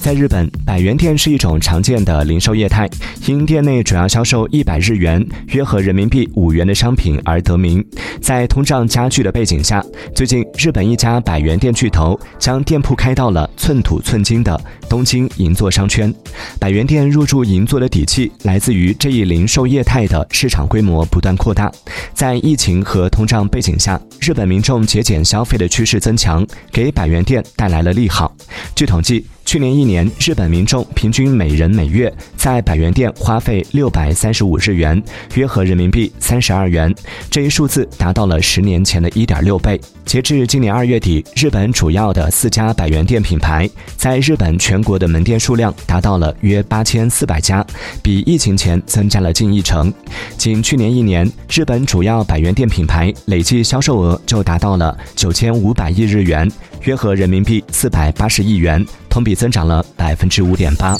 在日本，百元店是一种常见的零售业态，因店内主要销售一百日元（约合人民币五元）的商品而得名。在通胀加剧的背景下，最近日本一家百元店巨头将店铺开到了寸土寸金的东京银座商圈。百元店入驻银座的底气来自于这一零售业态的市场规模不断扩大。在疫情和通胀背景下，日本民众节俭消费的趋势增强，给百元店带来了利好。据统计。去年一年，日本民众平均每人每月在百元店花费六百三十五日元，约合人民币三十二元。这一数字达到了十年前的一点六倍。截至今年二月底，日本主要的四家百元店品牌在日本全国的门店数量达到了约八千四百家，比疫情前增加了近一成。仅去年一年，日本主要百元店品牌累计销售额就达到了九千五百亿日元，约合人民币四百八十亿元。同比增长了百分之五点八。